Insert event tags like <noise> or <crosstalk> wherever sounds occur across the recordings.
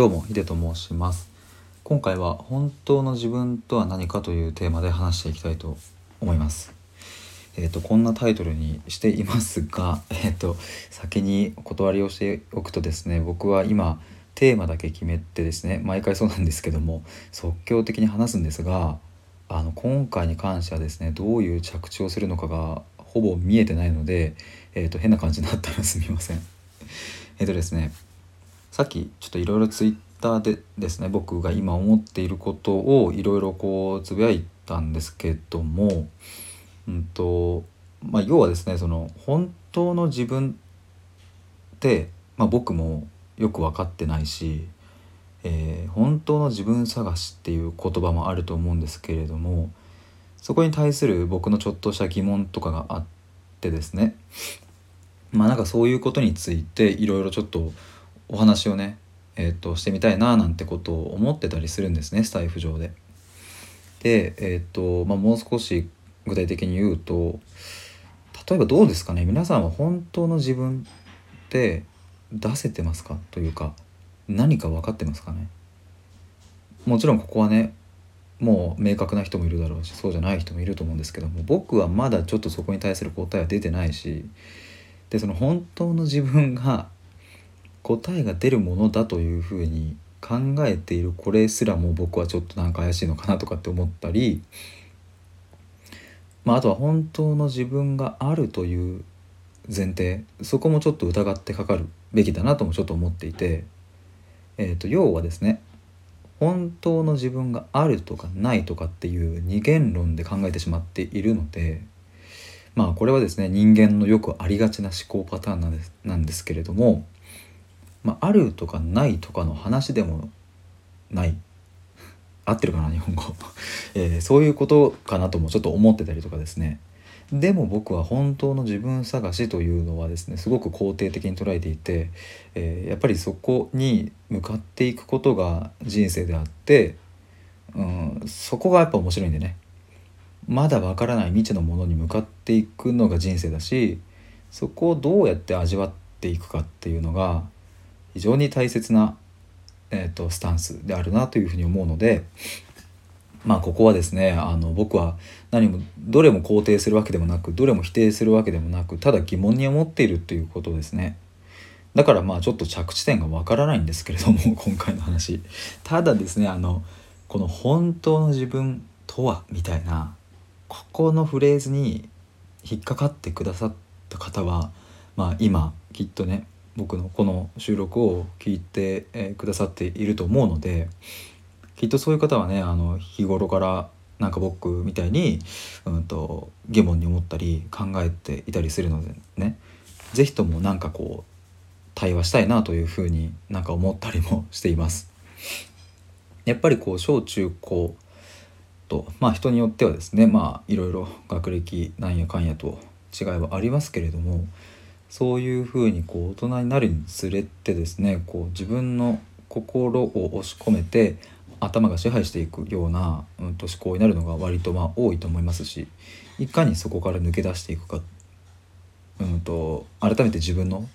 どうもヒデと申します今回は本当の自分とは何かというテーマで話していきたいと思いますえっ、ー、とこんなタイトルにしていますが <laughs> えっ、ー、と先にお断りをしておくとですね僕は今テーマだけ決めてですね毎回そうなんですけども即興的に話すんですがあの今回に関してはですねどういう着地をするのかがほぼ見えてないので、えーと、変な感じになったらすみません。えっ、とですねさっきちょっといろいろツイッターでですね僕が今思っていることをいろいろこうつぶやいたんですけども、うんとまあ、要はですねその本当の自分って、まあ、僕もよく分かってないし、えー、本当の自分探しっていう言葉もあると思うんですけれどもそこに対する僕のちょっとした疑問とかがあってですねまあなんかそういうことについていろいろちょっとお話をね、えー、としてみたいななんてことを思ってたりするんですねスタイフ上で。で、えーとまあ、もう少し具体的に言うと例えばどうですかね皆さんは本当の自分って出せてますか？というか何か分かってますかね？もちろんここはねもう明確な人もいるだろうしそうじゃない人もいると思うんですけども僕はまだちょっとそこに対する答えは出てないしでその本当の自分が答えが出るものだというふうに考えているこれすらも僕はちょっとなんか怪しいのかなとかって思ったり、まあ、あとは本当の自分があるという前提そこもちょっと疑ってかかるべきだなともちょっと思っていて、えー、と要はですね本当の自分があるとかないとかっていう二元論で考えてしまっているのでまあこれはですね人間のよくありがちな思考パターンなんですなんですけれどもまあ、あるとかないとかの話でもない。合ってるかな日本語、<laughs> えー、そういうことかなともちょっと思ってたりとかですね。でも僕は本当の自分探しというのはですねすごく肯定的に捉えていて、えー、やっぱりそこに向かっていくことが人生であって、うん、そこがやっぱ面白いんでね。まだわからない未知のものに向かっていくのが人生だしそこをどうやって味わっていくかっていうのが非常に大切な、えーと、スタンスであるなというふうに思うのでまあここはですねあの僕は何もどれも肯定するわけでもなくどれも否定するわけでもなくただ疑問に思っているということですね。だからまあちょっと着地点がわからないんですけれども <laughs> 今回の話ただですねあのこの本当の自分とはみたいなここのフレーズに引っかかってくださった方はまあ今きっとね僕のこの収録を聞いて、えくださっていると思うのできっとそういう方はねあの日頃からなんか僕みたいに、うんと、疑問に思ったり考えていたりするのでね是非ともなんかこう対話したいなというふうになんか思ったりも <laughs> しています。やっぱりこう小中高とまあ人によってはですねまあいろいろ学歴なんやかんやと違いはありますけれどもそういうふうにこう大人になるにつれてですねこう自分の心を押し込めて頭が支配していくような、うん、と思考になるのが割とまあ多いと思いますしいかにそこから抜け出していくか、うんと、改めて自分の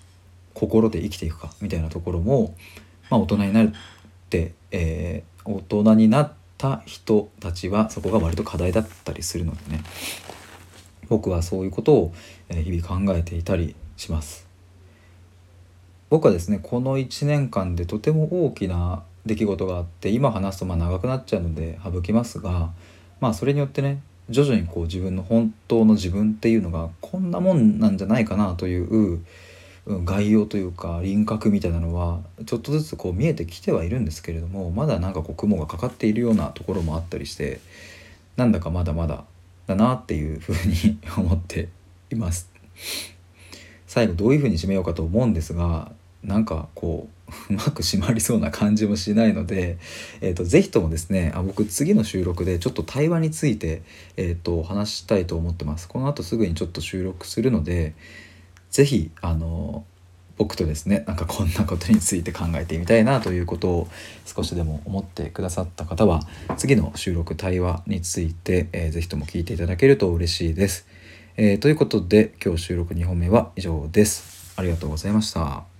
心で生きていくかみたいなところも、まあ、大人になるって、えー、大人になった人たちはそこが割と課題だったりするのでね僕はそういうことを日々考えていたりします僕はですねこの1年間でとても大きな出来事があって今話すとまあ長くなっちゃうので省きますがまあそれによってね徐々にこう自分の本当の自分っていうのがこんなもんなんじゃないかなという概要というか輪郭みたいなのはちょっとずつこう見えてきてはいるんですけれどもまだなんかこう雲がかかっているようなところもあったりしてなんだかまだまだだなっていうふうに思っています。最後どういうふうに締めようかと思うんですがなんかこう <laughs> うまく締まりそうな感じもしないので、えーと、ぜひともですねあ僕次の収録でちょっと対話について、えーと、話したいと思ってますこの後すぐにちょっと収録するので是非あの僕とですねなんかこんなことについて考えてみたいなということを少しでも思ってくださった方は次の収録対話について、えー、ぜひとも聞いていただけると嬉しいです。えー、ということで今日収録2本目は以上です。ありがとうございました。